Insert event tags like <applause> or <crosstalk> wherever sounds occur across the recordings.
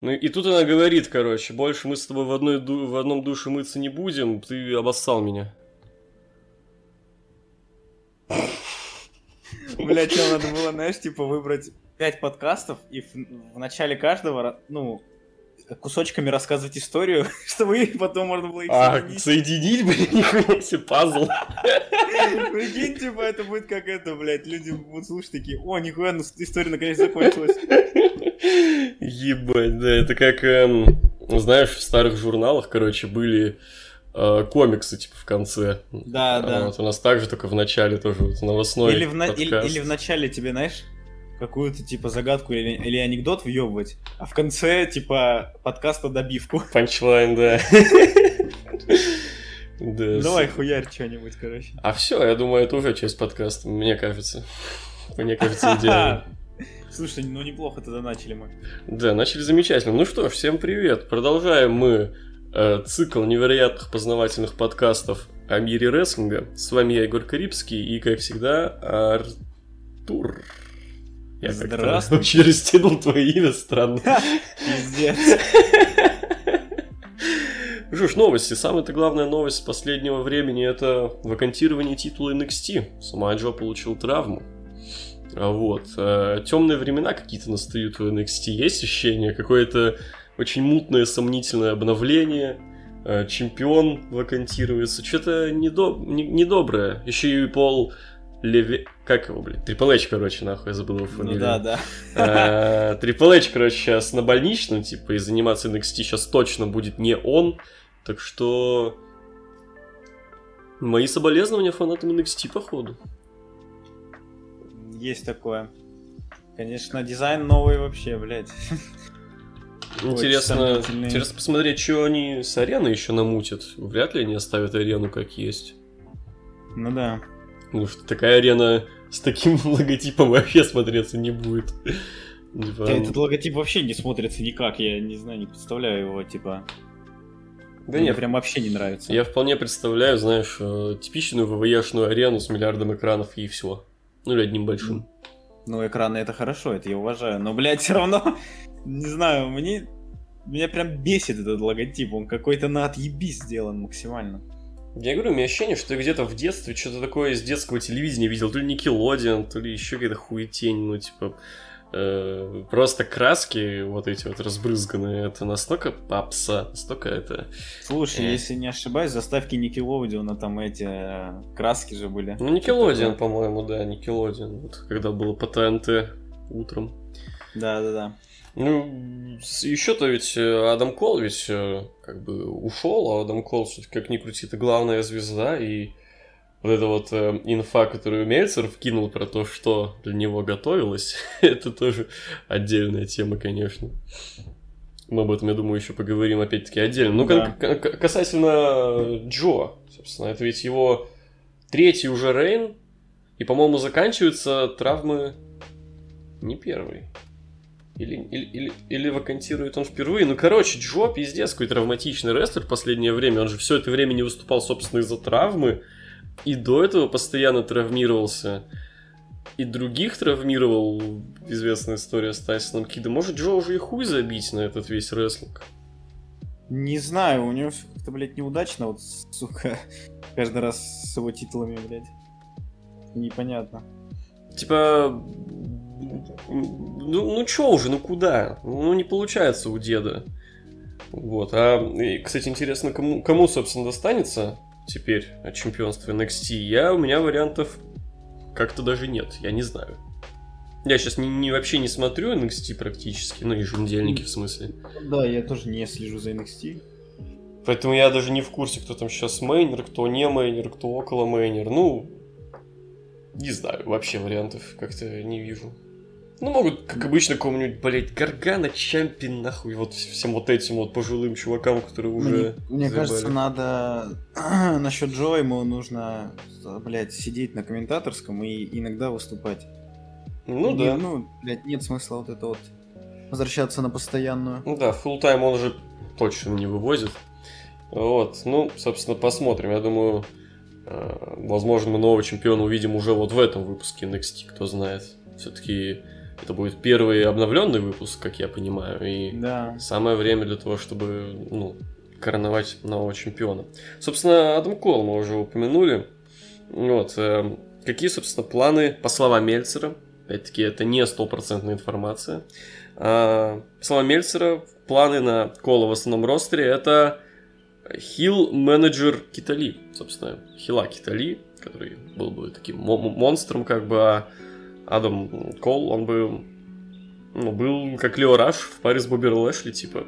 Ну и тут она говорит, короче, больше мы с тобой в, одной ду- в одном душе мыться не будем, ты обоссал меня. Блять, что надо было, знаешь, типа выбрать пять подкастов и в, в начале каждого, ну, кусочками рассказывать историю, <laughs> чтобы их потом можно было их А, соединить. соединить, блин, <laughs> нихуя себе, пазл. Прикинь, типа, это будет как это, блядь, люди будут слушать такие, о, нихуя, ну история наконец закончилась. <laughs> Ебать, да, это как, эм, знаешь, в старых журналах, короче, были э, комиксы, типа, в конце. Да, А да. Вот у нас также, только в начале тоже вот новостной Или в, на- или, или в начале тебе, знаешь, какую-то, типа, загадку или, или анекдот въебывать, а в конце, типа, подкаста добивку. <laughs> Панчлайн, да. <laughs> Да, Давай хуярь что-нибудь, короче. А все, я думаю, это уже часть подкаста, мне кажется. Мне кажется, идеально. <laughs> Слушай, ну неплохо тогда начали мы. Да, начали замечательно. Ну что всем привет. Продолжаем мы э, цикл невероятных познавательных подкастов о мире рестлинга. С вами я, Егор Карибский, и, как всегда, Артур. Я Здравствуй. <laughs> очень растянул твое имя странно. Пиздец. Ж, новости. Самая-то главная новость последнего времени это вакантирование титула NXT. Сама Джо получил травму. А Вот. темные времена какие-то настают в NXT. Есть ощущение? Какое-то очень мутное, сомнительное обновление. Э, Чемпион вакантируется. Что-то недо... не- недоброе. Еще и Пол Леви... Как его, блядь? Трипл Эйч, короче, нахуй, я забыл его Ну фамилию. да, да. Э, Трипл Эйч, короче, сейчас на больничном, типа, и заниматься NXT сейчас точно будет не он. Так что... Мои соболезнования фанатам NXT, походу. Есть такое. Конечно, дизайн новый вообще, блядь. <laughs> Интересно, интересно посмотреть, что они с ареной еще намутят. Вряд ли они оставят арену как есть. Ну да. Потому что такая арена с таким <laughs> логотипом вообще смотреться не будет. Типа, Этот логотип вообще не смотрится никак, я не знаю, не представляю его, типа. да Мне нет, прям вообще не нравится. Я вполне представляю, знаешь, э, типичную ВВЕшную арену с миллиардом экранов и все. Ну или одним большим. Ну, экраны это хорошо, это я уважаю. Но, блядь, <laughs> все равно, не знаю, мне... Меня прям бесит этот логотип, он какой-то на отъебись сделан максимально. Я говорю, у меня ощущение, что я где-то в детстве что-то такое из детского телевидения видел. То ли Никелодиан, то ли еще какая-то хуетень, ну типа... э, просто краски вот эти вот разбрызганные, это настолько попса, настолько это... Слушай, Э. если не ошибаюсь, заставки Никелодиона там эти э, краски же были. Ну, Никелодиан, по-моему, да, Никелодиан. Вот когда было по ТНТ утром. Да-да-да. Ну, еще-то ведь э, Адам Кол ведь как бы ушел, а Адам Кол, все-таки как ни крути, это главная звезда, и вот эта вот э, инфа, которую Мельцер вкинул про то, что для него готовилось, <laughs> это тоже отдельная тема, конечно. Мы об этом, я думаю, еще поговорим опять-таки отдельно. Ну, Да. касательно Джо, собственно, это ведь его третий уже рейн, и, по-моему, заканчиваются травмы не первый. Или, или, или, или вакантирует он впервые. Ну, короче, Джо пиздец, какой травматичный рестлер в последнее время. Он же все это время не выступал, собственно, из-за травмы. И до этого постоянно травмировался. И других травмировал. Известная история с Тайсоном Кидом. Может, Джо уже и хуй забить на этот весь рестлинг? Не знаю, у него всё как-то, блядь, неудачно, вот, сука, <laughs> каждый раз с его титулами, блядь. Непонятно. Типа... Ну, ну чё уже, ну куда? Ну, не получается у деда. Вот. А, и, кстати, интересно, кому, кому, собственно, достанется теперь от чемпионства NXT? Я, у меня вариантов как-то даже нет, я не знаю. Я сейчас не, не- вообще не смотрю NXT практически, ну, еженедельники в смысле. Да, я тоже не слежу за NXT. Поэтому я даже не в курсе, кто там сейчас мейнер, кто не мейнер, кто около мейнер. Ну, не знаю, вообще вариантов как-то не вижу. Ну, могут, как обычно, кому-нибудь, блять, Гаргано, Чампе, нахуй, вот всем вот этим вот пожилым чувакам, которые уже... Мне, мне кажется, надо <clears throat> насчет Джо ему нужно, блядь, сидеть на комментаторском и иногда выступать. Ну Не- да. Ну, блядь, нет смысла вот это вот возвращаться на постоянную. Ну да, full тайм он уже точно не вывозит. Вот, ну, собственно, посмотрим. Я думаю, э, возможно, мы нового чемпиона увидим уже вот в этом выпуске NXT, кто знает. Все-таки Это будет первый обновленный выпуск, как я понимаю. И Да. самое время для того, чтобы, ну, короновать нового чемпиона. Собственно, Адам Кол мы уже упомянули. Вот. э, какие, собственно, планы, по словам Мельцера, опять-таки, это не стопроцентная информация, а, по словам Мельцера, планы на Кола в основном ростере это хил менеджер Китали, собственно, хила Китали, который был бы таким мо- монстром, как бы, а Адам Кол, он бы ну, был как Лео Раш в паре с Бобби Лэшли, типа.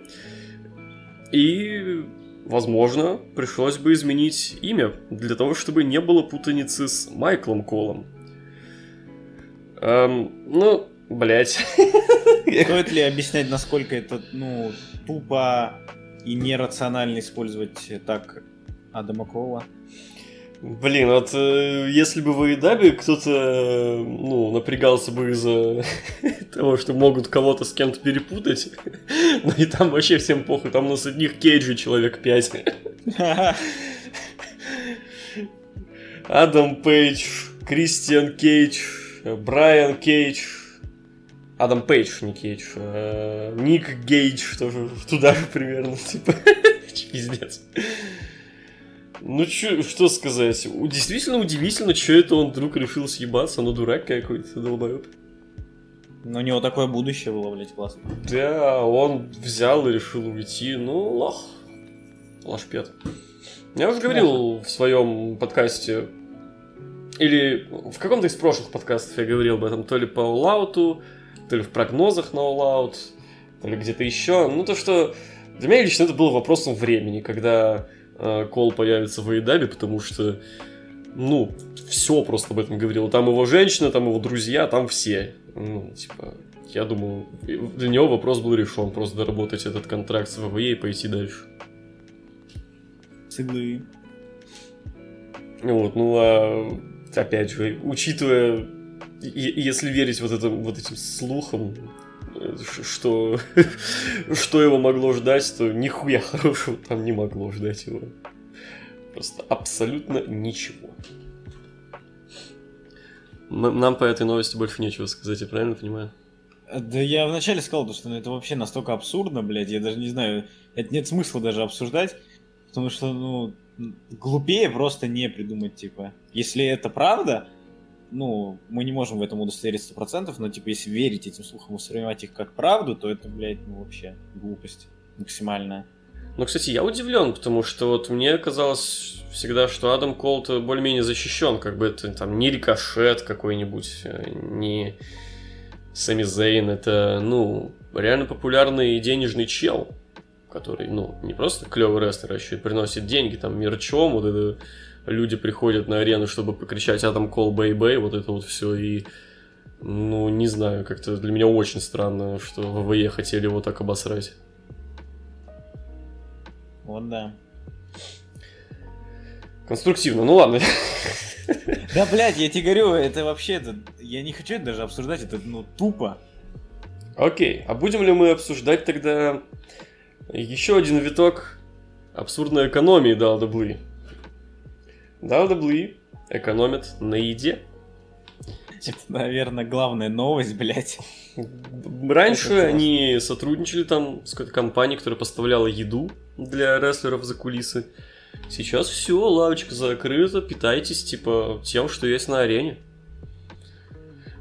И, возможно, пришлось бы изменить имя для того, чтобы не было путаницы с Майклом Колом. Эм, ну, блять. <laughs> Стоит ли объяснять, насколько это, ну, тупо и нерационально использовать так Адама Кола? Блин, вот э, если бы в Эйдабе кто-то, э, ну, напрягался бы из-за <laughs> того, что могут кого-то с кем-то перепутать, <laughs> ну и там вообще всем похуй, там у нас одних Кейджи человек 5. <laughs> Адам Пейдж, Кристиан Кейдж, Брайан Кейдж, Адам Пейдж, не Кейдж, э, Ник Гейдж, тоже туда же примерно, типа, пиздец. Ну, чё, что сказать? Действительно удивительно, что это он вдруг решил съебаться, но дурак какой-то, долбоеб. Но у него такое будущее было, блядь, классно. Да, он взял и решил уйти, ну, лох. Лошпет. Я уже говорил в своем подкасте, или в каком-то из прошлых подкастов я говорил об этом, то ли по Out, то ли в прогнозах на Out, то ли где-то еще. Ну, то, что для меня лично это было вопросом времени, когда Кол появится в Эйдабе, потому что, ну, все просто об этом говорило. Там его женщина, там его друзья, там все. Ну, типа, я думаю, для него вопрос был решен, просто доработать этот контракт с ВВЕ и пойти дальше. С иглы. Вот, ну а опять же, учитывая, если верить вот, этим, вот этим слухам, э, что, <laughs> что его могло ждать, то нихуя хорошего там не могло ждать его. Просто абсолютно ничего. Нам по этой новости больше нечего сказать, я правильно понимаю? Да я вначале сказал, то, что ну, это вообще настолько абсурдно, блядь, я даже не знаю, это нет смысла даже обсуждать, потому что, ну, глупее просто не придумать, типа. Если это правда, ну, мы не можем в этом удостоверить сто процентов, но, типа, если верить этим слухам и воспринимать их как правду, то это, блядь, ну, вообще глупость максимальная. Ну, кстати, я удивлен, потому что вот мне казалось всегда, что Адам Колт более-менее защищен, как бы это там не рикошет какой-нибудь, не Сами Зейн, это, ну, реально популярный денежный чел, который, ну, не просто клевый рестлер, а еще и приносит деньги, там, мерчом, вот это люди приходят на арену, чтобы покричать Адам Кол Бэй Бэй, вот это вот все, и, ну, не знаю, как-то для меня очень странно, что ВВЕ хотели его так обосрать. Вот да. Конструктивно, ну ладно. <laughs> Да, блядь, я тебе говорю, это вообще, это, я не хочу это даже обсуждать, это, ну, тупо. Окей, а будем ли мы обсуждать тогда еще один виток абсурдной экономии WWE? WWE экономит на еде. Это, наверное, главная новость, блядь. Раньше они сотрудничали там с какой-то компанией, которая поставляла еду для рестлеров за кулисы. Сейчас все, лавочка закрыта, питайтесь, типа, тем, что есть на арене.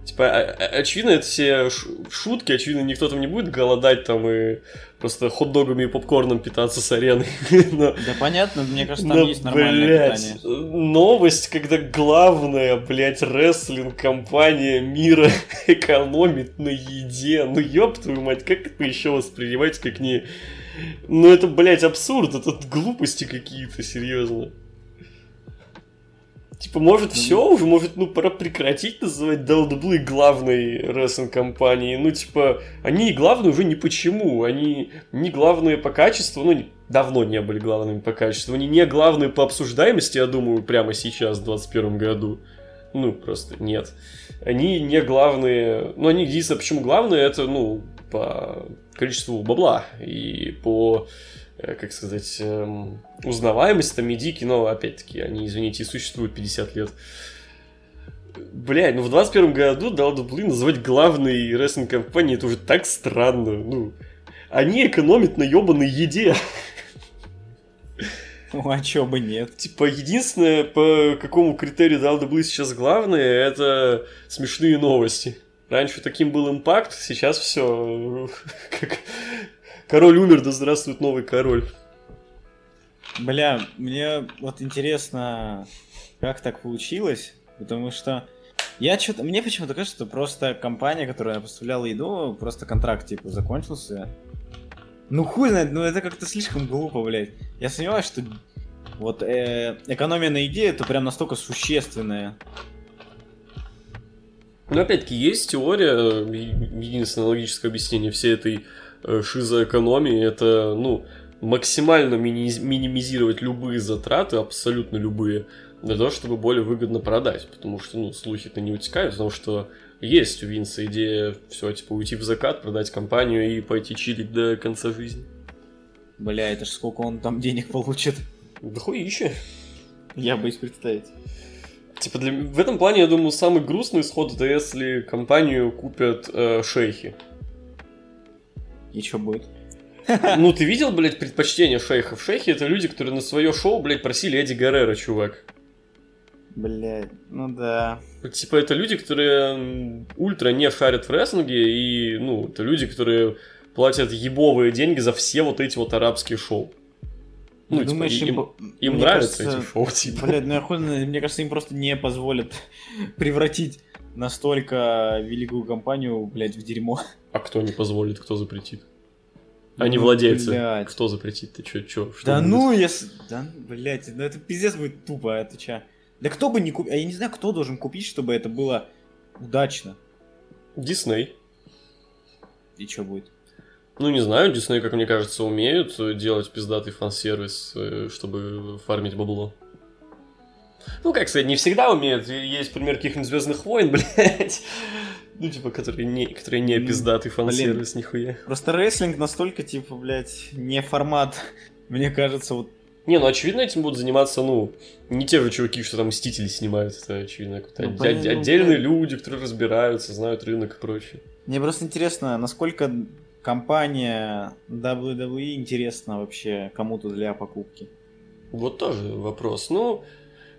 Типа, а- а- очевидно, это все шутки, очевидно, никто там не будет голодать там и просто хот-догами и попкорном питаться с арены. <laughs> Но- Да понятно, мне кажется, там но, есть нормальное блядь, питание. новость, когда главная, блядь, рестлинг-компания мира <laughs> экономит на еде. Ну, ёб твою мать, как это еще воспринимать, как не... Ну, это, блядь, абсурд, это глупости какие-то, серьезно. Типа, может, все уже, может, ну, пора прекратить называть WWE главной рестлинг-компанией. Ну, типа, они главные уже ни почему. Они не главные по качеству, ну, не- давно не были главными по качеству. Они не главные по обсуждаемости, я думаю, прямо сейчас, в 2021 году. Ну, просто нет. Они не главные... Ну, они единственное, почему главные, это, ну, по количеству бабла и по, э, как сказать, эм, узнаваемости, там, медики, но, опять-таки, они, извините, и существуют 50 лет. Блядь, ну в 21 году WWE называть главной рестлинг компанией это уже так странно. Ну, они экономят на ебаной еде. Ну, а чё бы нет? Типа, единственное, по какому критерию WWE сейчас главное, это смешные новости. Раньше таким был импакт, сейчас все. Как... Король умер, да здравствует новый король. Бля, мне вот интересно, как так получилось, потому что я что-то, мне почему-то кажется, что просто компания, которая поставляла еду, просто контракт типа закончился. Ну хуй знает, ну это как-то слишком глупо, блядь. Я сомневаюсь, что вот э, экономия на еде это прям настолько существенная. Ну, опять-таки, есть теория, единственное логическое объяснение всей этой шизоэкономии, это, ну, максимально мини- минимизировать любые затраты, абсолютно любые, для того, чтобы более выгодно продать. Потому что, ну, слухи-то не утекают, потому что есть у Винса идея все, типа, уйти в закат, продать компанию и пойти чилить до конца жизни. Бля, это ж сколько он там денег получит. Да хуище. Я боюсь представить. Типа для... в этом плане, я думаю, самый грустный исход это если компанию купят э, шейхи. И что будет? Ну, ты видел, блядь, предпочтение шейхов? Шейхи это люди, которые на свое шоу, блядь, просили Эдди Гаррера, чувак. Блядь, ну да. Типа это люди, которые ультра не шарят в рестлинге, и, ну, это люди, которые платят ебовые деньги за все вот эти вот арабские шоу. Ну, типа, Думаешь, им, им, им нравятся кажется, эти шоу, <laughs> типа. Блядь, ну я хуй, мне кажется, им просто не позволят <laughs> превратить настолько великую компанию, блядь, в дерьмо. А кто не позволит, кто запретит? Они ну, владельцы. Блядь. Кто запретит? Ты чё, чё? Что да будет? ну, если... Да, блядь, ну это пиздец будет тупо, это ча. Да кто бы не купил... А я не знаю, кто должен купить, чтобы это было удачно. Дисней. И что будет? Ну, не знаю, Дисней, как мне кажется, умеют делать пиздатый фан-сервис, э, чтобы фармить бабло. Ну, как сказать, не всегда умеют. Есть пример каких-нибудь Звездных войн, <laughs> блядь. Ну, типа, которые не, которые не пиздатый фан-сервис, нихуя. Просто рестлинг настолько, типа, блядь, не формат. <laughs> Мне кажется, вот не, ну очевидно этим будут заниматься, ну, не те же чуваки, что там Мстители снимают, это очевидно. Ну, от- отдельные ну, люди, которые разбираются, знают рынок и прочее. Мне просто интересно, насколько компания WWE интересна вообще кому-то для покупки? Вот тоже вопрос. Ну,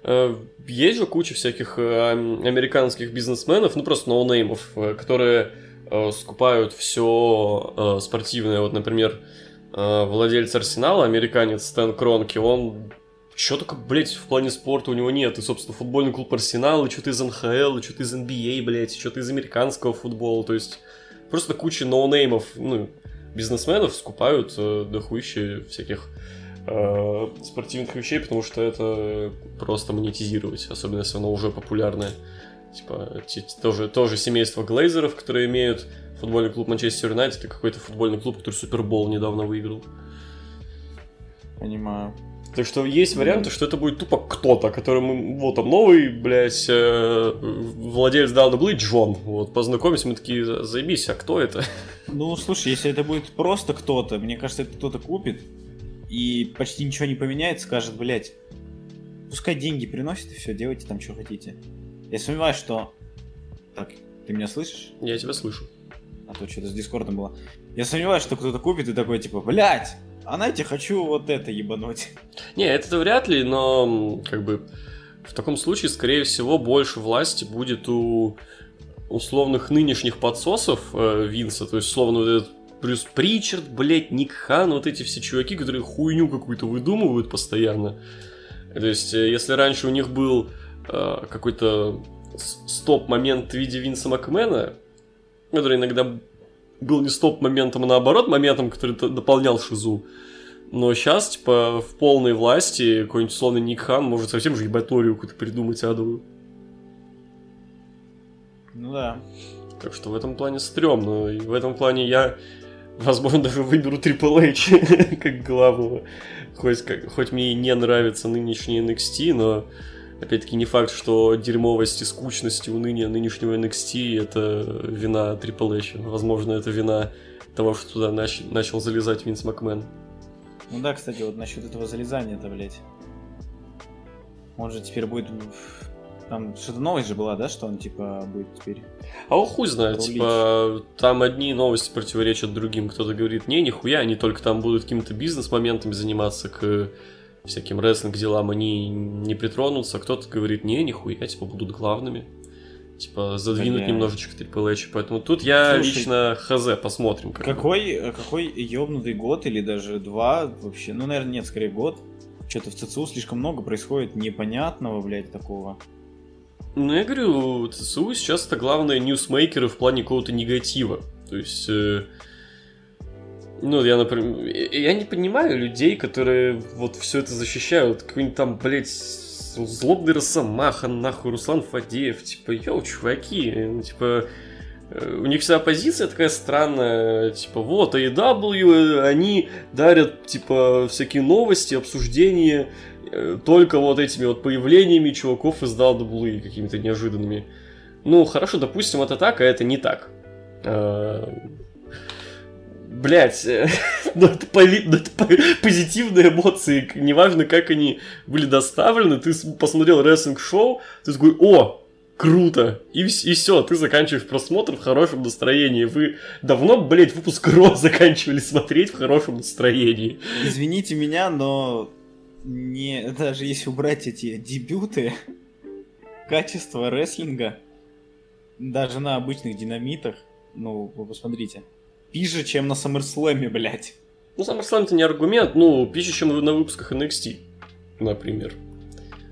есть же куча всяких э, американских бизнесменов, ну просто ноунеймов, э, которые скупают все спортивное. Вот, например, владелец Арсенала, американец Стэн Кронки, он что только, блядь, в плане спорта у него нет. И, собственно, футбольный клуб Арсенал, и что-то из НХЛ, и что-то из NBA, блядь, и что-то из американского футбола. То есть просто куча ноунеймов, ну, бизнесменов скупают э, дохуище всяких э, спортивных вещей, потому что это просто монетизировать, особенно если оно уже популярное. Типа, тоже, тоже семейство глейзеров, которые имеют футбольный клуб Манчестер Юнайтед и какой-то футбольный клуб, который Супербол недавно выиграл. Понимаю. Так что есть варианты, что это будет тупо кто-то, который вот там новый, блядь, э, владелец WWE Джон. Вот, познакомимся, мы такие, заебись, а кто это? Ну, слушай, если это будет просто кто-то, мне кажется, это кто-то купит и почти ничего не поменяет, скажет, блядь, пускай деньги приносит и все, делайте там, что хотите. Я сомневаюсь, что... Так, ты меня слышишь? Я тебя слышу. А то что-то с Дискордом было. Я сомневаюсь, что кто-то купит и такой, типа, блядь, а знаете, хочу вот это ебануть. Не, это вряд ли, но как бы в таком случае, скорее всего, больше власти будет у условных нынешних подсосов э, Винса, то есть, условно, вот этот Брюс Причард, блять, Ник Хан, вот эти все чуваки, которые хуйню какую-то выдумывают постоянно. То есть, э, если раньше у них был э, какой-то стоп-момент в виде Винса Макмена, который иногда был не стоп-моментом, а наоборот моментом, который дополнял шизу. Но сейчас, типа, в полной власти какой-нибудь условный Ник Хан может совсем же ебаторию какую-то придумать адовую. Ну да. Так что в этом плане стрёмно. И в этом плане я, возможно, даже выберу Triple H <laughs> как главного. Хоть, как, хоть мне и не нравится нынешний NXT, но опять-таки не факт, что дерьмовость и скучность и уныние нынешнего NXT это вина Triple H. Возможно, это вина того, что туда нач- начал залезать Винс Макмен. Ну да, кстати, вот насчет этого залезания-то, блядь. Он же теперь будет Там что-то новость же была, да, что он, типа, будет теперь... А он хуй знает, Рулить. типа, там одни новости противоречат другим. Кто-то говорит, не, нихуя, они только там будут какими-то бизнес-моментами заниматься, к всяким рестлинг-делам они не притронутся. Кто-то говорит, не, нихуя, типа, будут главными. Типа, задвинуть Бля. немножечко Triple H. Поэтому тут я Слушай, лично хз, посмотрим. как. Какой, какой ёбнутый год или даже два вообще? Ну, наверное, нет, скорее год. Что-то в ЦЦУ слишком много происходит непонятного, блядь, такого. Ну, я говорю, ЦСУ сейчас это главные ньюсмейкеры в плане какого-то негатива. То есть, э, ну, я, например, я не понимаю людей, которые вот все это защищают. Какой-нибудь там, блядь, злобный Росомаха, нахуй, Руслан Фадеев. Типа, йоу, чуваки, э, типа, э, у них вся позиция такая странная, типа, вот, AEW, они дарят, типа, всякие новости, обсуждения, только вот этими вот появлениями чуваков из WWE какими-то неожиданными. Ну, хорошо, допустим, это так, а это не так. Э, Блять, <laughs> ну это, поли- ну это по- позитивные эмоции, неважно, как они были доставлены, ты посмотрел рестлинг-шоу, ты такой, о, круто, и, все, ты заканчиваешь просмотр в хорошем настроении. Вы давно, блять, выпуск Ро заканчивали смотреть в хорошем настроении. Извините меня, но не, даже если убрать эти дебюты, <laughs> качество рестлинга, даже на обычных динамитах, ну, вы посмотрите, пиже, чем на SummerSlam, блядь. Ну, SummerSlam это не аргумент, ну, пища, чем на выпусках NXT, например.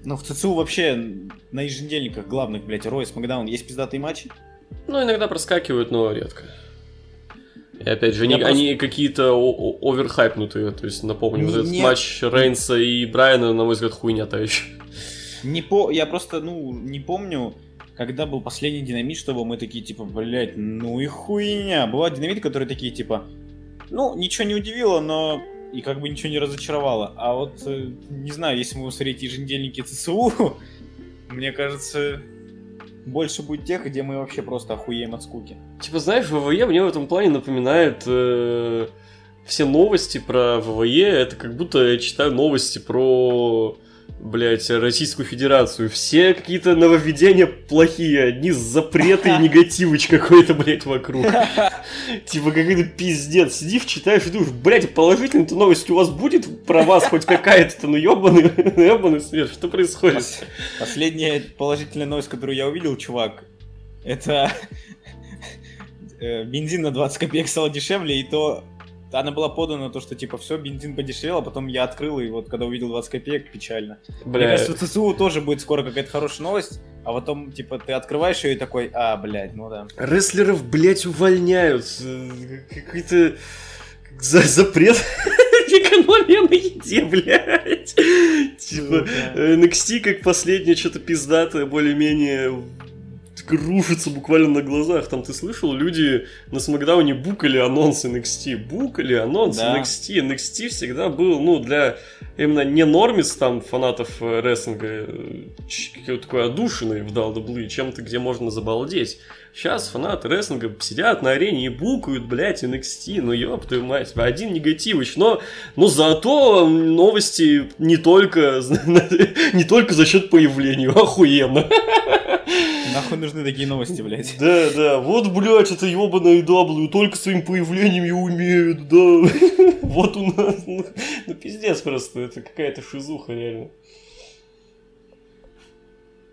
Но в ЦЦУ вообще на еженедельниках главных, блядь, Рой, Смакдаун есть пиздатые матчи? Ну, иногда проскакивают, но редко. И опять же, они, просто- они какие-то оверхайпнутые. То есть, напомню, вот этот Нет. матч Рейнса и Брайана, на мой взгляд, хуйня та еще. Не по... Я просто, ну, не помню, когда был последний динамит, чтобы мы такие, типа, блядь, ну и хуйня. Бывают динамиты, которые такие, типа, ну, ничего не удивило, но и как бы ничего не разочаровало. А вот, э, не знаю, если мы смотреть еженедельники ЦСУ, <laughs> мне кажется, больше будет тех, где мы вообще просто охуеем от скуки. Типа, знаешь, ВВЕ мне в этом плане напоминает э, все новости про ВВЕ. Это как будто я читаю новости про, блядь, Российскую Федерацию. Все какие-то нововведения плохие. Одни запреты и <laughs> негативыч какой-то, блядь, вокруг. Типа, какой-то пиздец. Сидишь, читаешь и думаешь, блядь, положительная-то новость у вас будет про вас хоть какая-то, ну ёбаный, ёбаный смерть, что происходит? Пос- Последняя положительная новость, которую я увидел, чувак, это э, бензин на 20 копеек стал дешевле, и то она была подана то, что типа все, бензин подешевел, а потом я открыл, и вот когда увидел 20 копеек, печально. Мне Бля, кажется, в ЦСУ тоже будет скоро какая-то хорошая новость, а потом, типа, ты открываешь ее и такой, а, блядь, ну да. рестлеров, блядь, увольняют. Какой-то за запрет <laughs> экономия на еде, блядь. Типа, э, NXT как последнее что-то пиздатое, более-менее рушится буквально на глазах. Там ты слышал, люди на Смакдауне букали анонс NXT. Букали анонс Да. NXT. NXT всегда был, ну, для именно не нормис там фанатов э, рестлинга, э, какой-то такой одушенный в WWE, чем-то, где можно забалдеть. Сейчас фанаты рестлинга сидят на арене и букают, блядь, NXT, ну ёб твою мать, один негативыч, но, но зато новости не только, <laughs> не только за счет появления, охуенно. <laughs> Нахуй нужны такие новости, блядь. Да, да, вот, блядь, это ебаная W, только своим появлением и умеют, да. Вот у нас, ну, ну, пиздец просто, это какая-то шизуха реально.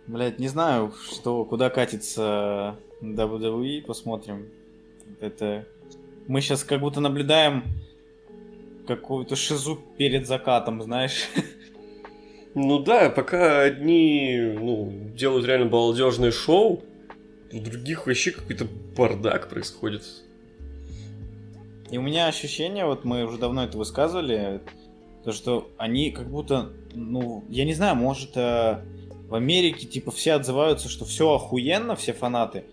Блядь, не знаю, что, куда катится WWE, посмотрим. Это... Мы сейчас как будто наблюдаем какую-то шизу перед закатом, знаешь. Ну да, пока одни, ну, делают реально балдежное шоу, у других вообще какой-то бардак происходит. И у меня ощущение, вот мы уже давно это высказывали, то что они как будто, ну, я не знаю, может, э, в Америке, типа, все отзываются, что все охуенно, все фанаты.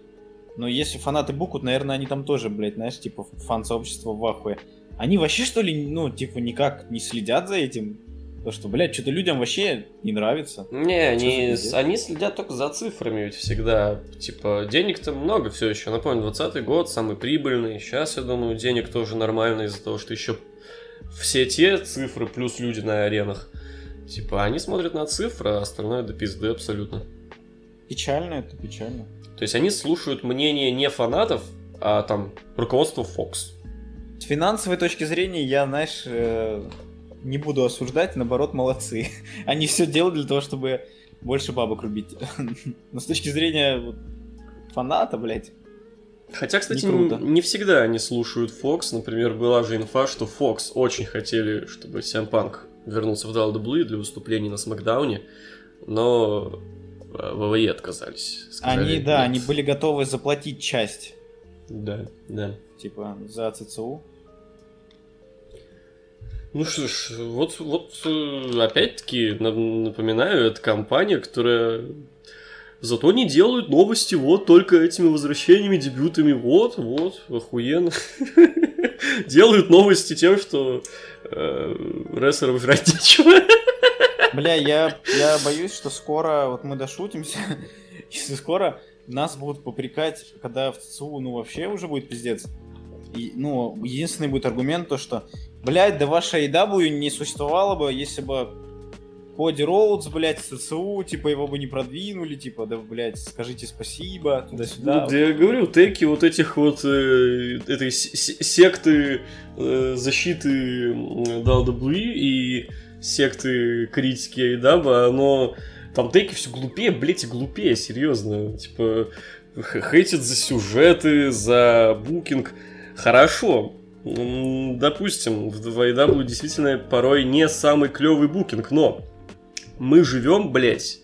Но если фанаты букут, наверное, они там тоже, блядь, знаешь, типа, фан-сообщество в ахуе. Они вообще, что ли, ну, типа, никак не следят за этим? То, что, блядь, что-то людям вообще не нравится. Не, они, они следят только за цифрами ведь всегда. Типа, денег-то много все еще. Напомню, 20 год самый прибыльный. Сейчас, я думаю, денег тоже нормально из-за того, что еще все те цифры плюс люди на аренах. Типа, они смотрят на цифры, а остальное до пизды абсолютно. Печально это, печально. То есть они слушают мнение не фанатов, а там руководство Fox. С финансовой точки зрения я, знаешь, э, не буду осуждать, наоборот, молодцы. <laughs> Они все делают для того, чтобы больше бабок рубить. <laughs> Но с точки зрения фаната, блядь, Хотя, кстати, Не круто. не всегда они слушают Fox. Например, была же инфа, что Fox очень хотели, чтобы CM Punk вернулся в WWE для выступлений на Смакдауне, но э, ВВЕ отказались. Сказали, они, да, «Нет». они были готовы заплатить часть, Да, да. типа, за ЦЦУ. Ну что ж, вот, вот э, опять-таки на- напоминаю, это компания, которая зато не делают новости вот только этими возвращениями, дебютами. Вот, вот, охуенно. <laughs> Делают новости тем, что э, рестлерам жрать нечего. Бля, я, я боюсь, что скоро, вот мы дошутимся, <laughs> если скоро нас будут попрекать, когда в ЦЦУ, ну, вообще уже будет пиздец. И, ну, единственный будет аргумент то, что, блядь, да ваша AW не существовало бы, если бы Коди Роудс, блядь, в ЦЦУ, типа, его бы не продвинули, типа, да, блядь, скажите спасибо, туда-сюда. Ну, да я говорю, теки вот этих вот э, этой секты э, защиты WWE и секты критики Айдаба, оно там теки все глупее, блять, и глупее, серьезно. Типа, хейтят за сюжеты, за букинг. Хорошо. Допустим, в AEW действительно порой не самый клевый букинг, но мы живем, блять,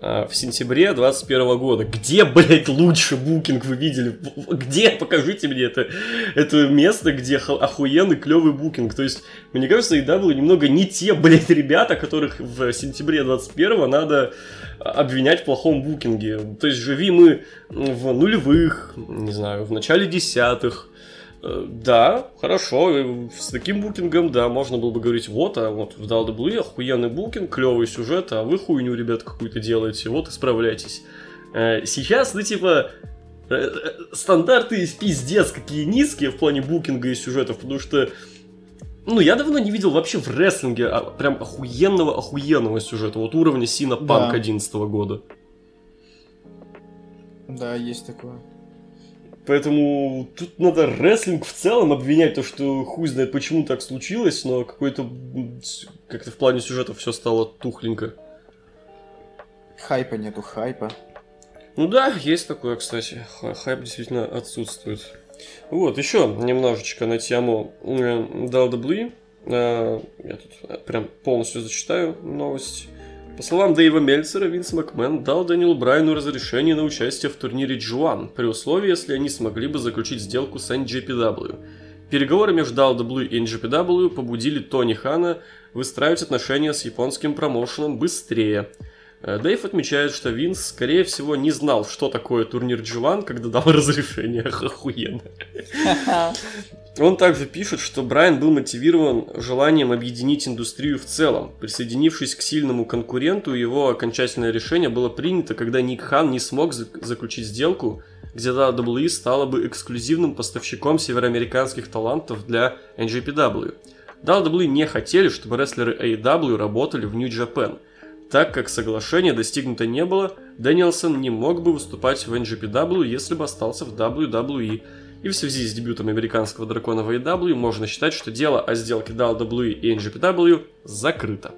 а, в сентябре 21 года. Где, блядь, лучше букинг вы видели? Где? Покажите мне это, это место, где охуенный клевый букинг. То есть, мне кажется, EW немного не те, блядь, ребята, которых в сентябре 21 надо обвинять в плохом букинге. То есть, живи мы в нулевых, не знаю, в начале десятых. Э, Да, хорошо, э, с таким букингом, да, можно было бы говорить, вот, а вот в WWE охуенный букинг, клевый сюжет, а вы хуйню, ребят, какую-то делаете, вот, исправляйтесь. Э, Сейчас, ну, типа, стандарты из пиздец какие низкие в плане букинга и сюжетов, потому что, ну, я давно не видел вообще в рестлинге а, прям охуенного-охуенного сюжета, вот уровня Сина Панк Да. 11 года. Да, есть такое. Поэтому тут надо рестлинг в целом обвинять, то, что хуй знает, почему так случилось, но какой-то как-то в плане сюжета все стало тухленько. Хайпа нету, хайпа. Ну да, есть такое, кстати. Ха- Хайп действительно отсутствует. Вот, еще немножечко на тему WWE. Э, Я тут прям полностью зачитаю новость. По словам Дэйва Мельцера, Винс Макмен дал Дэниелу Брайану разрешение на участие в турнире G1, при условии, если они смогли бы заключить сделку с NJPW. Переговоры между WWE и NJPW побудили Тони Хана выстраивать отношения с японским промоушеном быстрее. Э, Дэйв отмечает, что Винс, скорее всего, не знал, что такое турнир G1, когда дал <laughs> разрешение. Охуенно. Он также пишет, что Брайан был мотивирован желанием объединить индустрию в целом. Присоединившись к сильному конкуренту, его окончательное решение было принято, когда Ник Хан не смог зак- заключить сделку, где WWE стала бы эксклюзивным поставщиком североамериканских талантов для NJPW. WWE не хотели, чтобы рестлеры AEW работали в Japan. Так как соглашения достигнуто не было, Дэнилсон не мог бы выступать в NJPW, если бы остался в WWE. И в связи с дебютом американского дракона в AEW можно считать, что дело о сделке WWE и NJPW закрыто.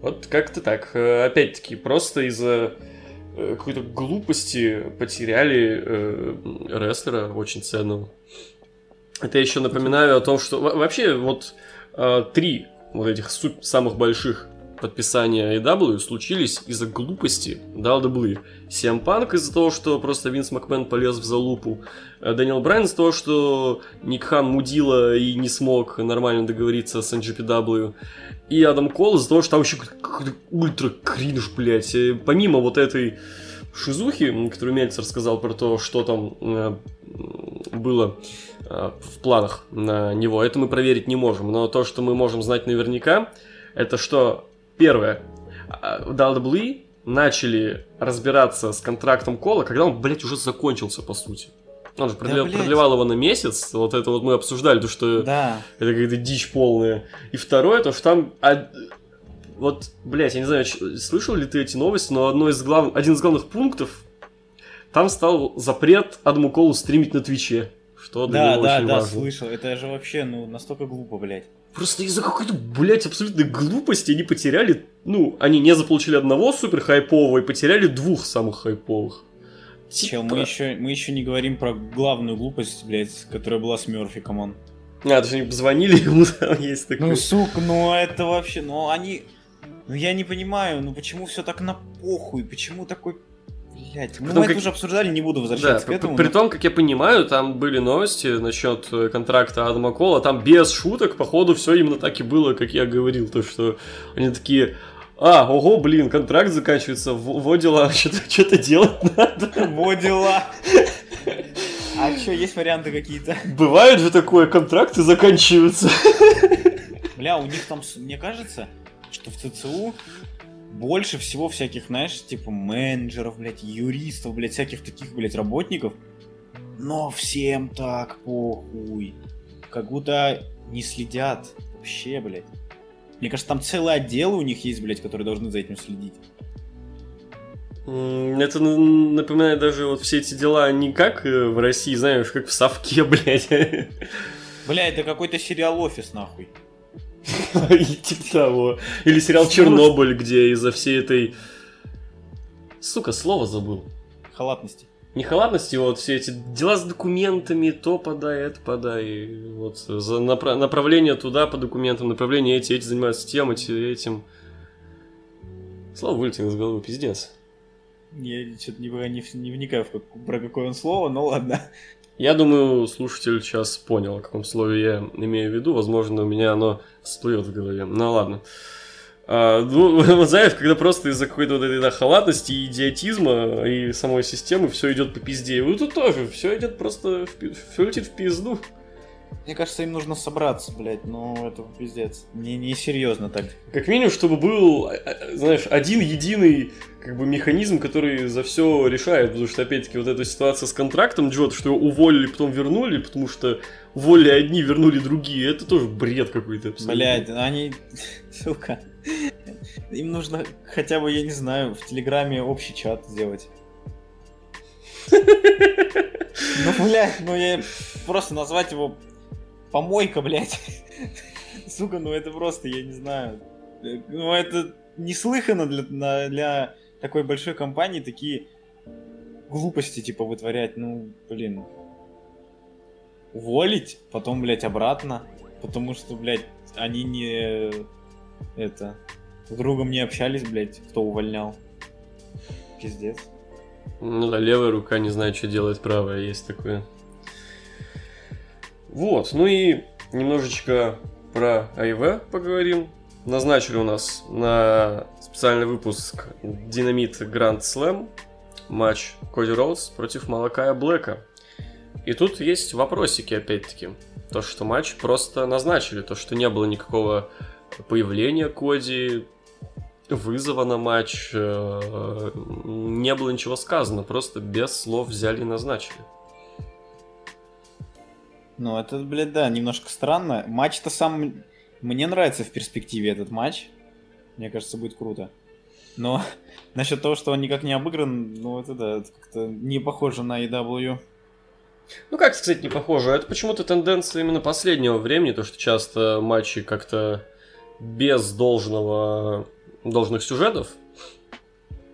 Вот как-то так. Э, Опять-таки, просто из-за э, какой-то глупости потеряли э, рестлера очень ценного. Это я еще напоминаю о том, что во- вообще вот э, три вот этих самых больших подписания AEW случились из-за глупости WWE. CM Punk из-за того, что просто Винс Макмен полез в залупу. Э, Дэниел Брайан из-за того, что Ник Хан мудила и не смог нормально договориться с NGPW. И Адам Кол из-за того, что там вообще какой-то ультра кринж, блядь. Э, Помимо вот этой шизухи, которую Мельцер сказал про то, что там э, было в планах на него, это мы проверить не можем. Но то, что мы можем знать наверняка, это что, первое, а, WWE начали разбираться с контрактом Кола, когда он, блядь, уже закончился, по сути. Он же продлевал, блядь. продлевал его на месяц, вот это вот мы обсуждали, то что Да. это какая-то дичь полная. И второе, то что там а, вот, блядь, я не знаю, слышал ли ты эти новости, но одно из глав... один из главных пунктов там стал запрет Адаму Коулу стримить на Твиче. Что для Да, него да, очень да, важно. слышал. Это же вообще, ну, настолько глупо, блядь. Просто из-за какой-то, блядь, абсолютной глупости они потеряли, ну, они не заполучили одного супер хайпового и потеряли двух самых хайповых. Чел, Типа- мы еще, мы еще не говорим про главную глупость, блядь, которая была с Мерфи, come on. А, то есть они позвонили ему, <laughs> там есть такой. Ну, сука, ну это вообще, ну они... Ну я не понимаю, ну почему все так на похуй, почему такой... Блять, мы это как- уже обсуждали, не буду Да, возвращаться к при, этому. при том, как я понимаю, там были новости насчет э, контракта Адама Кола, там без шуток, походу, все именно так и было, как я говорил, то, что они такие, а, ого, блин, контракт заканчивается, во дела, <laughs> что-то, делать надо. Во дела. <laughs> А что, есть варианты какие-то? Бывает же такое, контракты заканчиваются. Бля, у них там, мне кажется, что в ЦЦУ больше всего всяких, знаешь, типа менеджеров, блядь, юристов, блядь, всяких таких, блядь, работников. Но всем так похуй. Как будто не следят вообще, блядь. Мне кажется, там целый отдел у них есть, блядь, которые должны за этим следить. Это напоминает даже вот все эти дела не как э, в России, знаешь, как в совке, <laughs> блядь. Бля, это какой-то сериал офис, нахуй. Типа того. Или сериал Чернобыль, где из-за всей этой... Сука, слово забыл. Халатности. Не халатности, вот все эти дела с документами, то подай, это подай. Вот за напра- направление туда по документам, направление эти, эти занимаются тем, эти этим. Слово вылетело из головы, пиздец. Я что-то не, не, не вникаю, в как- про какое он слово, но ладно. Я думаю, слушатель сейчас понял, о каком слове я имею в виду. Возможно, у меня оно всплывет в голове. Ну ладно. А, ну, <laughs> знаешь, когда просто из-за какой-то вот этой да, халатности идиотизма и самой системы все идет по пизде. И вот тут тоже все идет просто, все летит в пизду. Мне кажется, им нужно собраться, блядь, ну это пиздец. Не, не серьезно так. Как минимум, чтобы был, а, а, знаешь, один единый как бы механизм, который за все решает. Потому что, опять-таки, вот эта ситуация с контрактом Джот, что его уволили, потом вернули, потому что уволили одни, вернули другие, это тоже бред какой-то абсолютно. Блядь, они, <laughs> сука, им нужно хотя бы, я не знаю, в Телеграме общий чат сделать. <laughs> Ну, блядь, ну я просто назвать его помойка, блядь. <laughs> Сука, ну это просто, я не знаю. Ну это неслыханно для, для такой большой компании такие глупости, типа, вытворять. Ну, блин. Уволить, потом, блядь, обратно. Потому что, блядь, они не... Это... С другом не общались, блядь, кто увольнял. Пиздец. Ну да, левая рука не знает, что делает правая, есть такое. Вот, ну и немножечко про АИВ поговорим. Назначили у нас на специальный выпуск Динамит Гранд Слэм матч Коди Роудс против Малакая Блэка. И тут есть вопросики, опять-таки. То, что матч просто назначили, то, что не было никакого появления Коди, вызова на матч, э, не было ничего сказано, просто без слов взяли и назначили. Ну, это, блядь, да, немножко странно. Матч-то сам... Мне нравится в перспективе этот матч. Мне кажется, будет круто. Но <laughs> насчет того, что он никак не обыгран, ну, это да, это как-то не похоже на EW. Ну, как сказать, не похоже. Это почему-то тенденция именно последнего времени, то, что часто матчи как-то без должного, должных сюжетов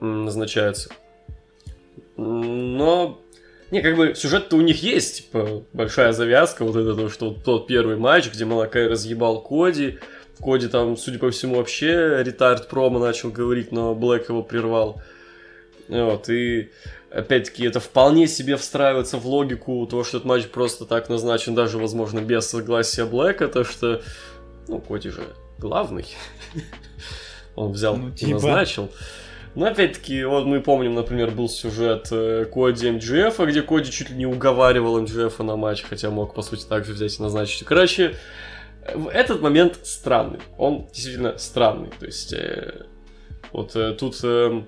назначаются. Но, не, как бы сюжет-то у них есть, типа, большая завязка, вот это то, что вот тот первый матч, где Малакай разъебал Коди, Коди там, судя по всему, вообще ретард промо начал говорить, но Блэк его прервал. Вот, и опять-таки это вполне себе встраивается в логику того, что этот матч просто так назначен, даже, возможно, без согласия Блэка, то что, ну, Коди же главный. <laughs> Он взял Ну, типа. назначил. Но опять-таки, вот мы помним, например, был сюжет э, Коди МДФ, где Коди чуть ли не уговаривал МДФ на матч, хотя мог, по сути, также взять и назначить. Короче, этот момент странный. Он действительно странный. То есть, э, вот э, тут э,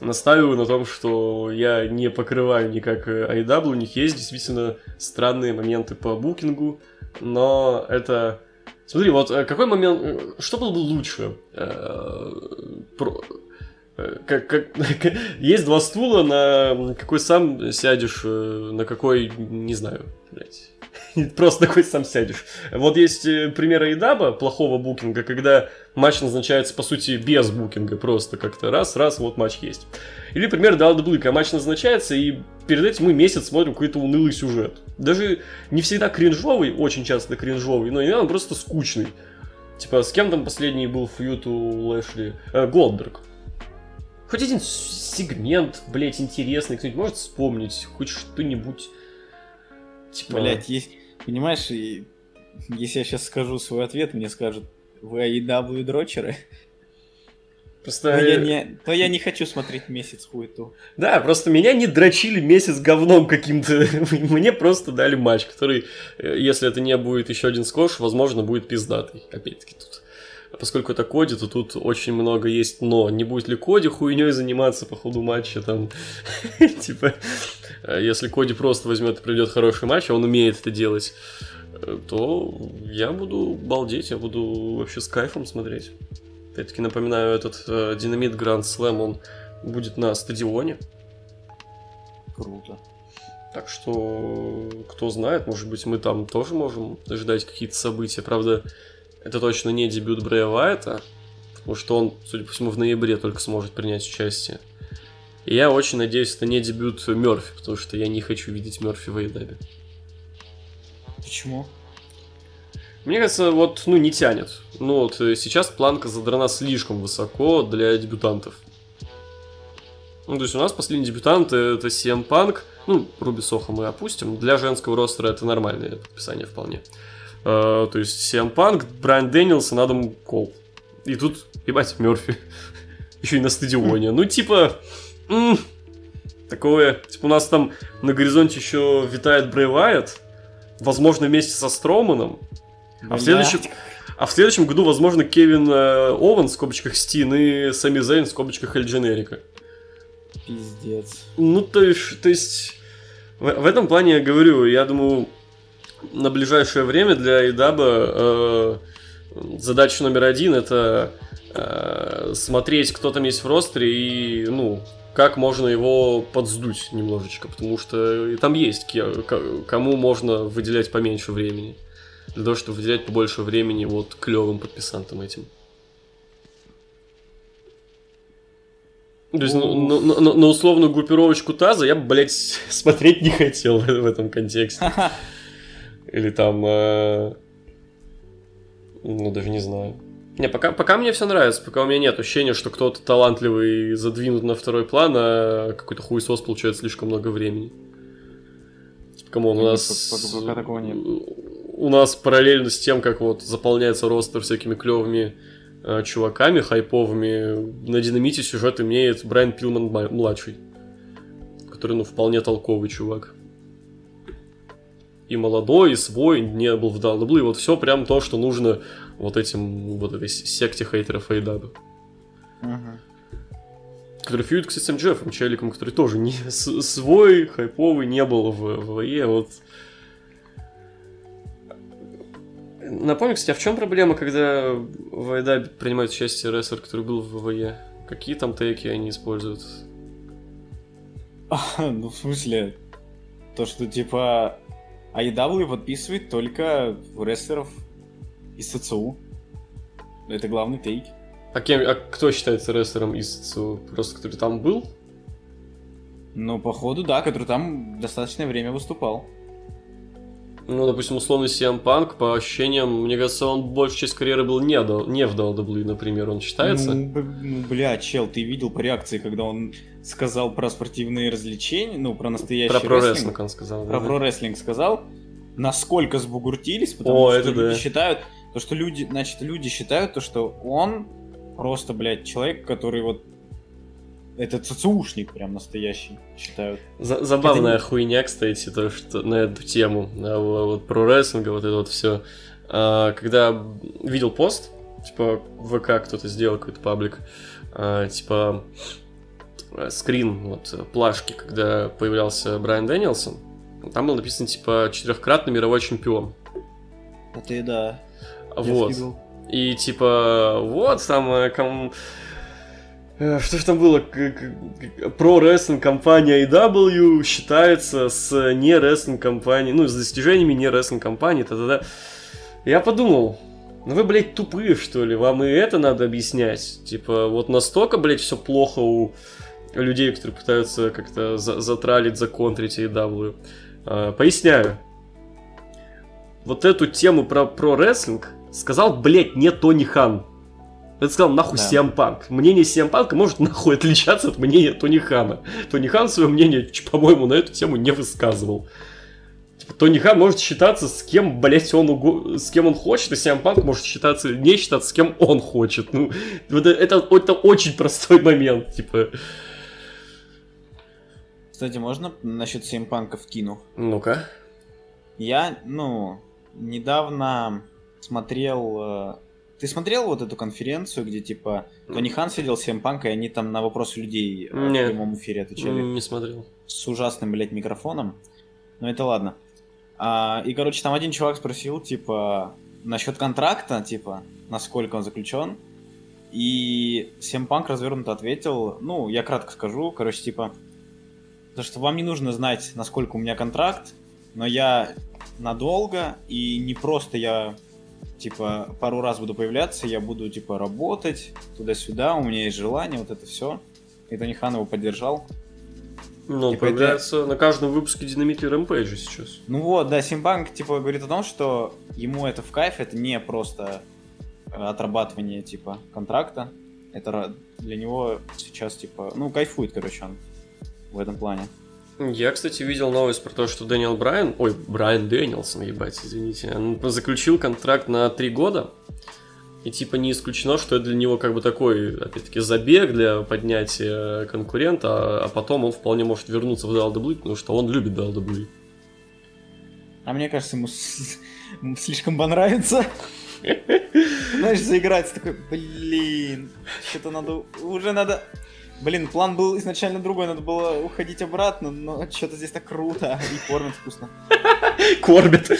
настаиваю на том, что я не покрываю никак э, IW, у них есть действительно странные моменты по букингу, но это Смотри, вот э, какой момент, что было бы лучше? Э, про- Как, как, <laughs> есть два стула, на какой сам сядешь, э, на какой, не знаю, блядь. <laughs> Просто какой сам сядешь. Вот есть э, пример Айдаба, плохого букинга, когда матч назначается, по сути, без букинга, просто как-то раз-раз, вот матч есть. Или пример WWE, когда матч назначается, и перед этим мы месяц смотрим какой-то унылый сюжет. Даже не всегда кринжовый, очень часто кринжовый, но иногда он просто скучный. Типа, с кем там последний был фьют у Лэшли? Э, Голдберг. Хоть один сегмент, блять, интересный, кто-нибудь может вспомнить, хоть что-нибудь. Типа... Блять, есть, понимаешь, и если я сейчас скажу свой ответ, мне скажут, вы AEW дрочеры, Просто... то я, не, то я не хочу смотреть месяц хуету. Да, просто меня не дрочили месяц говном каким-то. <laughs> Мне просто дали матч, который, э, если это не будет еще один скош, возможно, будет пиздатый. Опять-таки тут. Поскольку это Коди, то тут очень много есть но. Не будет ли Коди хуйней заниматься по ходу матча там? <laughs> Типа, э, если Коди просто возьмет и проведет хороший матч, а он умеет это делать, э, то я буду балдеть, я буду вообще с кайфом смотреть. Опять-таки напоминаю, этот э, Динамит Гранд Слэм, он будет на стадионе. Круто. Так что, кто знает, может быть, мы там тоже можем ожидать какие-то события. Правда, это точно не дебют Брэя Вайта, потому что он, судя по всему, в ноябре только сможет принять участие. И я очень надеюсь, это не дебют Мерфи, потому что я не хочу видеть Мерфи в Эйдабе. Почему? Мне кажется, вот, ну, не тянет. Ну, вот э, сейчас планка задрана слишком высоко для дебютантов. Ну, то есть у нас последний дебютант это CM Punk. Ну, Руби Соха мы опустим. Для женского ростера это нормальное подписание вполне. Э, то есть CM Punk, Брайан Дэнилсон, Адам Кол. И тут, ебать, Мерфи. <laughs> Еще и на стадионе. Ну, типа... Такое... Типа у нас там на горизонте еще витает Брэй Вайт. Возможно, вместе со Строманом. А в следующем, а в следующем году, возможно, Кевин э, Овен в скобочках Стин и Сами Зейн в скобочках Эль Дженерика. Пиздец. Ну, то есть, то есть в, в этом плане я говорю, я думаю, на ближайшее время для Идаба э, задача номер один это э, смотреть, кто там есть в ростере и, ну, как можно его подсдуть немножечко, потому что и там есть кому можно выделять поменьше времени. Для того, чтобы выделять побольше времени вот клевым подписантам этим. То есть, ну, ну, ну, ну, на условную группировочку Таза я бы, блядь, <laughs> смотреть не хотел в этом контексте. <laughs> Или там... э, ну, даже не знаю. Не, пока, пока мне все нравится, пока у меня нет ощущения, что кто-то талантливый задвинут на второй план, а какой-то хуесос получает слишком много времени. Типа, come on, у нас... пока- пока такого нет. У нас параллельно с тем, как вот заполняется ростер всякими клевыми э, чуваками хайповыми, на динамите сюжет имеет Брайан Пилман ма- младший, который, ну, вполне толковый чувак. И молодой, и свой, не был в WWE, и вот все прям то, что нужно вот этим, вот этой секте хейтеров Эйдаба. Мгм. Который фьюд, кстати, с Джеффом Челиком, который тоже не с- свой, хайповый, не был в, в ВЕ, вот. Напомню, кстати, а в чем проблема, когда в Айдабе принимает участие рестлер, который был в ВВЕ? Какие там теки они используют? А, <laughs> ну, в смысле, то, что, типа, AEW подписывает только рестлеров из СЦУ. Это главный тейк. А, кем, а кто считается рестлером из ЦУ? Просто который там был? Ну, походу, да, который там достаточное время выступал. Ну, допустим, условный CM Punk, по ощущениям, мне кажется, он большую часть карьеры был не, до- не в WWE, например, он считается? Ну, ну, бля, чел, ты видел по реакции, когда он сказал про спортивные развлечения, ну, про настоящий Про про рестлинг? рестлинг он сказал. Про да. про-рестлинг сказал, насколько сбугуртились, потому О, что это люди да. считают, то, что люди, значит, люди считают то, что он просто, блядь, человек, который вот это ЦЦУшник прям настоящий, считают. За- забавная Это хуйня, кстати, то, что на эту тему, а, во- вот про рестлинга, вот это вот все. когда видел пост, типа в ВК кто-то сделал какой-то паблик, а, типа э, скрин вот э, плашки, когда появлялся Брайан Дэнилсон, там было написано типа четырехкратный мировой чемпион. Это и да. Вот. И типа, вот самое ком... э, Что же там было? Про рестлинг компания AW считается с не рестлинг компанией, ну, с достижениями не рестлинг компании, та-да-да. Я подумал, ну вы, блядь, тупые, что ли? Вам и это надо объяснять? Типа, вот настолько, блядь, все плохо у людей, которые пытаются как-то за- затралить, законтрить AW. А, Поясняю. Вот эту тему про, про рестлинг сказал, блядь, не Тони Хан. Это сказал нахуй Да. Сиам Панк. Мнение Сиам Панка может нахуй отличаться от мнения Тони Хана. Тони Хан свое мнение, по-моему, на эту тему не высказывал. Типа, Тони Хан может считаться с кем, блять, он уго- с кем он хочет, и Сиам Панк может считаться, не считаться с кем он хочет. Ну, это, это, это очень простой момент, типа. Кстати, можно насчет Сеймпанка вкину? Ну-ка. Я, ну, недавно смотрел... Ты смотрел вот эту конференцию, где, типа, Тони Хан сидел с Сеймпанк, и они там на вопросы людей э, в Нет. прямом эфире отвечали? Не смотрел. с ужасным, блядь, микрофоном. Но это ладно. А, и, короче, там один чувак спросил, типа, насчет контракта, типа, насколько он заключен. И Семпанк развернуто ответил, ну, я кратко скажу, короче, типа, то, что вам не нужно знать, насколько у меня контракт, но я надолго, и не просто я, типа, пару раз буду появляться, я буду, типа, работать туда-сюда, у меня есть желание, вот это все. И Тони Хан его поддержал. Ну, Типа, это- появляется на каждом выпуске Динамит и Рэмпейджа сейчас. Ну вот, да, Симбанк типа говорит о том, что ему это в кайф, это не просто э, отрабатывание типа контракта, это для него сейчас типа, ну кайфует, короче, он в этом плане. Я, кстати, видел новость про то, что Дэниел Брайан, ой, Брайан Дэнилсон, ебать, извините, он заключил контракт на три года, и типа не исключено, что это для него как бы такой, опять-таки, забег для поднятия конкурента, а, а потом он вполне может вернуться в WWE, потому что он любит WWE. А мне кажется, ему слишком понравится. Знаешь, заиграть такой, блин, что-то надо, уже надо... Блин, план был изначально другой, надо было уходить обратно, но что-то здесь так круто и кормят вкусно. <laughs> Кормит.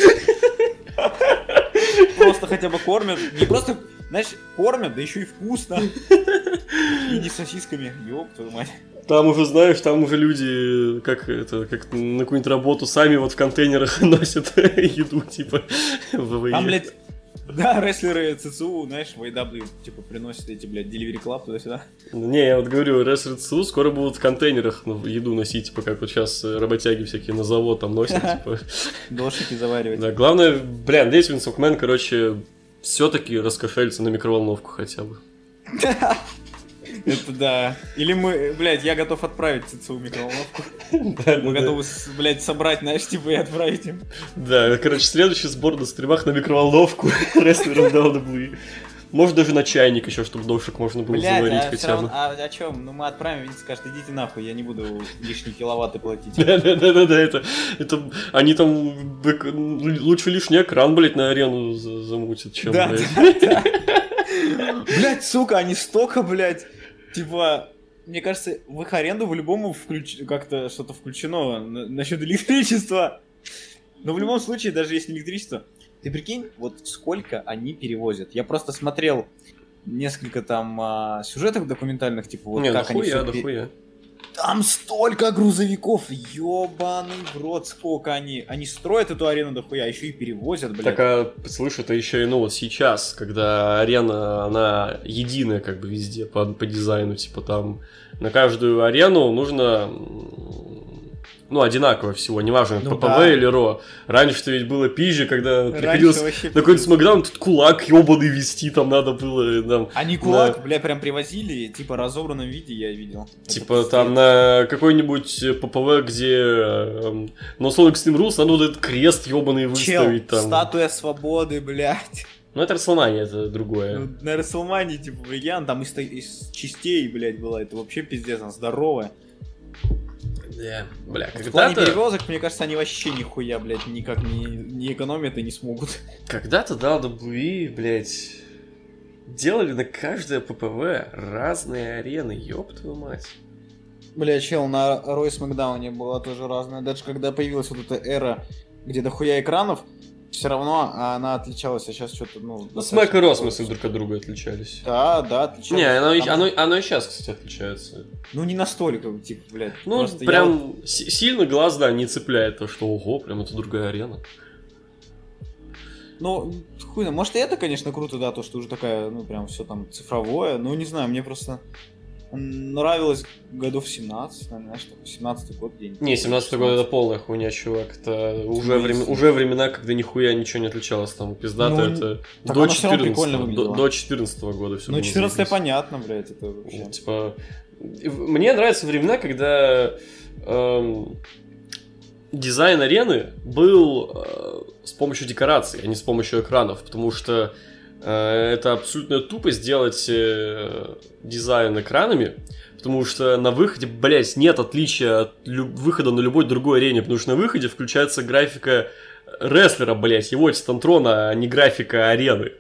Просто хотя бы кормят. Не просто, знаешь, кормят, да еще и вкусно. И не сосисками. Ёб твою мать. Там уже, знаешь, там уже люди, как это, как на какую-нибудь работу сами вот в контейнерах <laughs> носят еду, типа, в. Там, блядь, да, рестлеры ЦЦУ, знаешь, в AW, типа, приносят эти, блядь, Delivery Club туда-сюда. Не, я вот говорю, рестлеры ЦУ скоро будут в контейнерах ну, еду носить, типа как вот сейчас работяги всякие на завод там носят, <laughs> типа. Дошики заваривать. Да, главное, бля, надеюсь, Винс короче, все-таки раскошелится на микроволновку хотя бы. <laughs> Это да. Или мы, блядь, я готов отправить ЦЦУ микроволновку. Мы готовы, блядь, собрать, знаешь, типа, и отправить им. Да, короче, следующий сбор на стримах на микроволновку <laughs> рестлеров WWE. Может даже на чайник еще, чтобы дошек можно было Блядь, заварить а, хотя равно- бы. а о чем? Ну мы отправим, Винс скажет, идите нахуй, я не буду лишние киловатты платить. Да-да-да-да, это, это, они там лучше лишний экран, блядь, на арену за- замутят, чем, блядь. Блять, сука, они столько, блядь, типа, мне кажется, в их аренду по-любому включ... как-то что-то включено на- насчет электричества. Но в любом случае, даже если электричество, ты прикинь, вот сколько они перевозят. Я просто смотрел несколько там а, сюжетов документальных, типа вот Не, как они дохуя, всё пе- дохуя. Там столько грузовиков, ёбаный в рот, сколько они. Они строят эту арену дохуя, еще и перевозят, блядь. Так, а, слышь, это еще и, ну, вот сейчас, когда арена, она единая, как бы, везде по, по дизайну, типа, там, на каждую арену нужно, ну, одинаково всего, неважно, Ну ППВ да. или РО. Раньше-то ведь было пизже, когда приходилось на какой-нибудь смакдаун, тут кулак ебаный вести там надо было, там, Они кулак, бля, прям привозили, типа, разобранном виде я видел. Это Типа пиздец. там на какой-нибудь ППВ, где эм, на условиях Steam Rules надо вот этот крест ебаный Чел, выставить там. статуя свободы, блядь. Ну это Расселмания, это другое. Ну, на Расселмане, типа, прикинь, там из, из частей, блядь, была. Это вообще пиздец, она здоровая. Да. Бля, В плане перевозок, мне кажется, они вообще нихуя, блядь, никак не, не экономят и не смогут. когда-то WWE, блядь, делали на каждое ППВ разные арены, ёб твою мать. Бля, чел, на Рой Смакдауне была тоже разная. Даже когда появилась вот эта эра, где дохуя экранов, все равно она отличалась, а сейчас что-то, ну... Ну, Смэк и Ро, в смысле, друг от друга отличались. Да, да, отличались. Не, оно, и- Там- оно, оно и сейчас, кстати, отличается. Ну, не настолько, типа, блядь. Ну, просто я прям си- сильно глаз, да, не цепляет то, что ого, прям это другая арена. Ну, хуй знает. Может, и это, конечно, круто, да, то, что уже такая, ну, прям все там цифровое. Ну, не знаю, мне просто нравилось годов 17, наверное, такой 17 год день. Не, 17 год это полная хуйня, чувак. Это уже, Ну, времена, если- уже времена, когда нихуя ничего не отличалось. Там пиздато Ну, это до оно всё равно 14 прикольно до, до 14 года все Ну, 14 понятно, блядь, это вообще. Ну, Типа, мне нравятся времена, когда эм, дизайн арены был э, с помощью декораций, а не с помощью экранов, потому что это абсолютная тупость сделать э, дизайн экранами, потому что на выходе, блять, нет отличия от выхода на любой другой арене, потому что на выходе включается графика рестлера, блять, его титантрона, а не графика арены.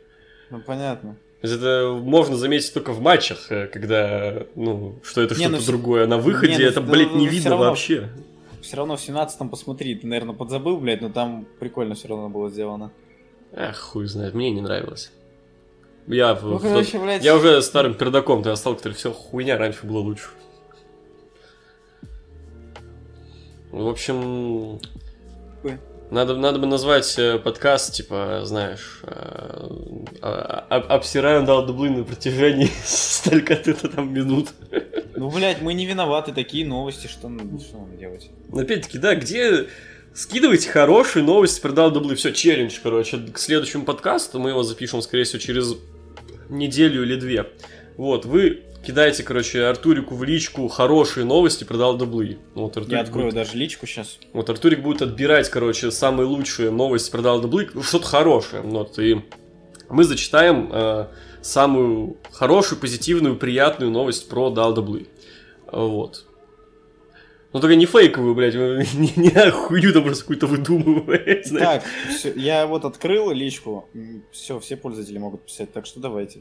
Ну, понятно. Это можно заметить только в матчах, э, когда, ну, что это что-то ну, другое. На выходе не, ну, это, блядь, не видно равно. вообще. Все равно в 17-м посмотри, ты, наверное, подзабыл, блядь, но там прикольно все равно было сделано. Ах, хуй знает, мне не нравилось. Я, Ну, в короче, тот- блядь. я уже старым пердаком ты остал, который все хуйня, раньше было лучше. В общем, Ой. надо, надо бы назвать э, подкаст, типа, знаешь, э, а- а- обсираем дал дублы на протяжении <laughs> столько-то там минут. Ну, блядь, мы не виноваты, такие новости, что, что нам делать? Опять-таки, да, где скидывайте хорошие новости про дублы. Все, челлендж, короче, к следующему подкасту. Мы его запишем, скорее всего, через неделю или две. Вот, вы кидаете, короче, Артурику в личку хорошие новости про дал дублы. Ну, Вот, Артурик Я открою будет, даже личку сейчас. вот Артурик будет отбирать, короче, самые лучшие новости про дал дублы. Что-то хорошее. Вот, и мы зачитаем э, самую хорошую, позитивную, приятную новость про дал дублы. Вот. Ну только не фейковую, блядь, <laughs> не, не хуйню там просто какую-то выдумывает. Так, всё, я вот открыл личку. Все, все пользователи могут писать, так что давайте.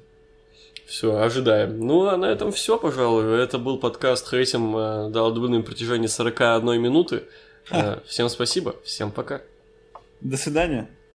Все, ожидаем. Ну, а на этом все, пожалуй. Это был подкаст Хейтим э, дал на протяжении 41 минуты. Э, <laughs> Всем спасибо, всем пока. До свидания.